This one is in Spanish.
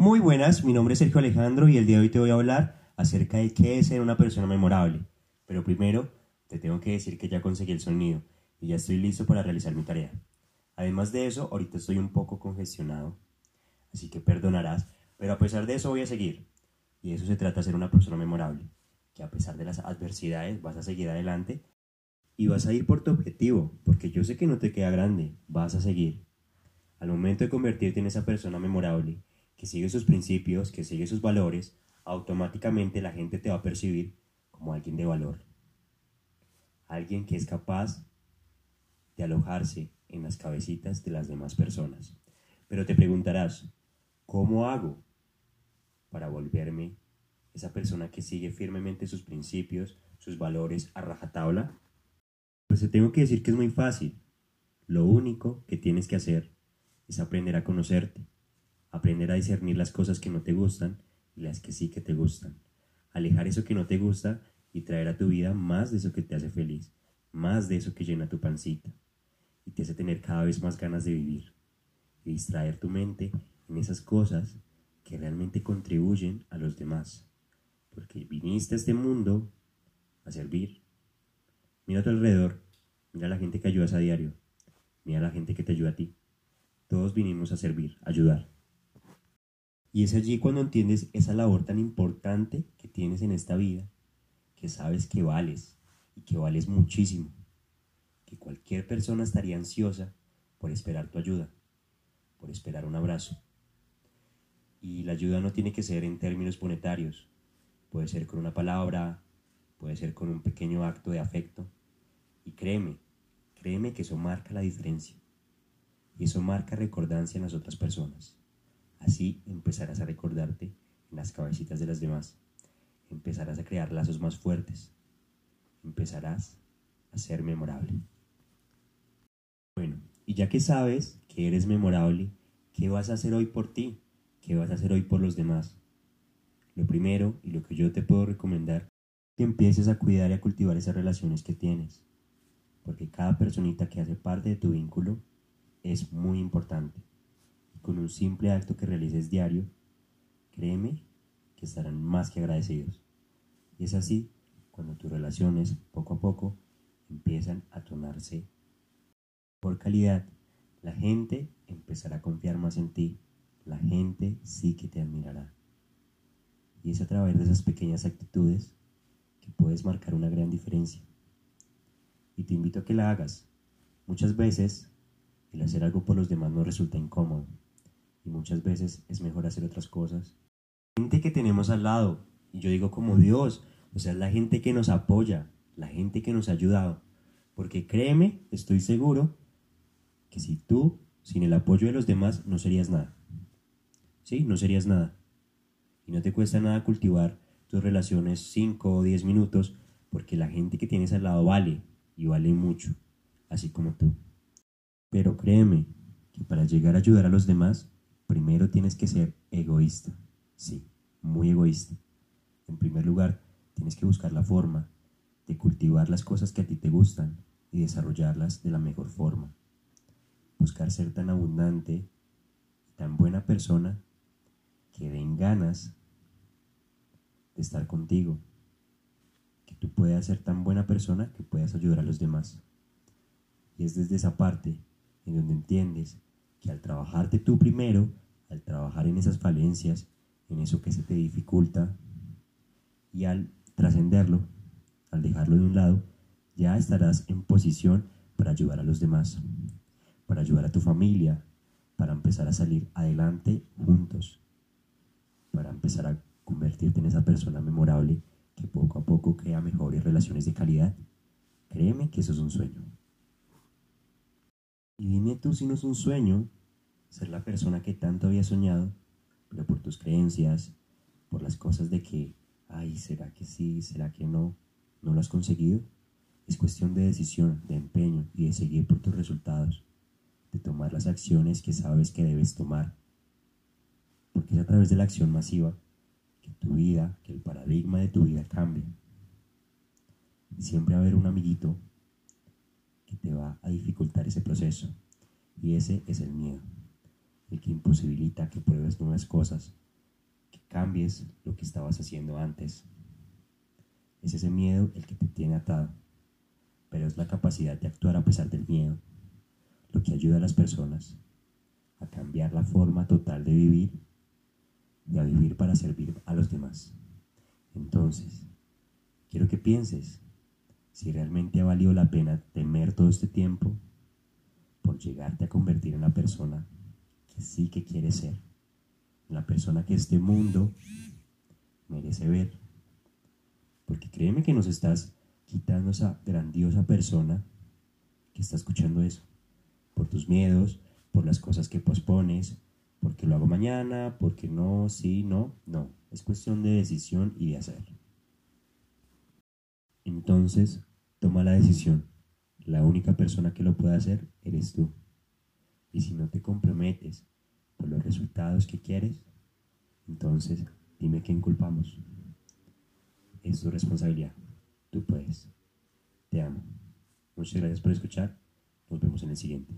Muy buenas, mi nombre es Sergio Alejandro y el día de hoy te voy a hablar acerca de qué es ser una persona memorable. Pero primero te tengo que decir que ya conseguí el sonido y ya estoy listo para realizar mi tarea. Además de eso, ahorita estoy un poco congestionado, así que perdonarás, pero a pesar de eso voy a seguir. Y eso se trata de ser una persona memorable, que a pesar de las adversidades vas a seguir adelante y vas a ir por tu objetivo, porque yo sé que no te queda grande, vas a seguir. Al momento de convertirte en esa persona memorable, que sigue sus principios, que sigue sus valores, automáticamente la gente te va a percibir como alguien de valor. Alguien que es capaz de alojarse en las cabecitas de las demás personas. Pero te preguntarás, ¿cómo hago para volverme esa persona que sigue firmemente sus principios, sus valores a rajatabla? Pues te tengo que decir que es muy fácil. Lo único que tienes que hacer es aprender a conocerte, aprender a discernir las cosas que no te gustan y las que sí que te gustan, alejar eso que no te gusta y traer a tu vida más de eso que te hace feliz, más de eso que llena tu pancita y te hace tener cada vez más ganas de vivir y distraer tu mente en esas cosas que realmente contribuyen a los demás, porque viniste a este mundo a servir Mira a tu alrededor, mira a la gente que ayudas a diario, mira a la gente que te ayuda a ti. Todos vinimos a servir, a ayudar. Y es allí cuando entiendes esa labor tan importante que tienes en esta vida, que sabes que vales y que vales muchísimo, que cualquier persona estaría ansiosa por esperar tu ayuda, por esperar un abrazo. Y la ayuda no tiene que ser en términos monetarios, puede ser con una palabra, puede ser con un pequeño acto de afecto, y créeme, créeme que eso marca la diferencia. Y eso marca recordancia en las otras personas. Así empezarás a recordarte en las cabecitas de las demás. Empezarás a crear lazos más fuertes. Empezarás a ser memorable. Bueno, y ya que sabes que eres memorable, ¿qué vas a hacer hoy por ti? ¿Qué vas a hacer hoy por los demás? Lo primero y lo que yo te puedo recomendar es que empieces a cuidar y a cultivar esas relaciones que tienes porque cada personita que hace parte de tu vínculo es muy importante. Con un simple acto que realices diario, créeme que estarán más que agradecidos. Y es así cuando tus relaciones poco a poco empiezan a tornarse por calidad. La gente empezará a confiar más en ti. La gente sí que te admirará. Y es a través de esas pequeñas actitudes que puedes marcar una gran diferencia y te invito a que la hagas. Muchas veces el hacer algo por los demás nos resulta incómodo y muchas veces es mejor hacer otras cosas. Gente que tenemos al lado, y yo digo como Dios, o sea, la gente que nos apoya, la gente que nos ha ayudado, porque créeme, estoy seguro que si tú, sin el apoyo de los demás, no serías nada. Sí, no serías nada. Y no te cuesta nada cultivar tus relaciones 5 o 10 minutos, porque la gente que tienes al lado vale, y vale mucho, así como tú. Pero créeme que para llegar a ayudar a los demás, primero tienes que ser egoísta. Sí, muy egoísta. En primer lugar, tienes que buscar la forma de cultivar las cosas que a ti te gustan y desarrollarlas de la mejor forma. Buscar ser tan abundante tan buena persona que den ganas de estar contigo tú puedas ser tan buena persona que puedas ayudar a los demás. Y es desde esa parte en donde entiendes que al trabajarte tú primero, al trabajar en esas falencias, en eso que se te dificulta, y al trascenderlo, al dejarlo de un lado, ya estarás en posición para ayudar a los demás, para ayudar a tu familia, para empezar a salir adelante juntos, para empezar a convertirte en esa persona memorable que poco a poco crea mejores relaciones de calidad. Créeme que eso es un sueño. Y dime tú si no es un sueño ser la persona que tanto había soñado, pero por tus creencias, por las cosas de que, ay, ¿será que sí? ¿Será que no? ¿No lo has conseguido? Es cuestión de decisión, de empeño y de seguir por tus resultados, de tomar las acciones que sabes que debes tomar. Porque es a través de la acción masiva tu vida, que el paradigma de tu vida cambie. Y siempre va a haber un amiguito que te va a dificultar ese proceso. Y ese es el miedo, el que imposibilita que pruebes nuevas cosas, cambies lo que estabas haciendo antes. Es ese miedo el que te tiene atado, pero es la capacidad de actuar a pesar del miedo, lo que ayuda a las personas a cambiar la forma total de vivir y a vivir para servir a los demás. Entonces, quiero que pienses si realmente ha valido la pena temer todo este tiempo por llegarte a convertir en la persona que sí que quieres ser, en la persona que este mundo merece ver. Porque créeme que nos estás quitando esa grandiosa persona que está escuchando eso, por tus miedos, por las cosas que pospones, porque lo hago mañana, porque no, sí, no, no. Es cuestión de decisión y de hacer. Entonces, toma la decisión. La única persona que lo puede hacer eres tú. Y si no te comprometes por los resultados que quieres, entonces dime quién culpamos. Es tu responsabilidad. Tú puedes. Te amo. Muchas gracias por escuchar. Nos vemos en el siguiente.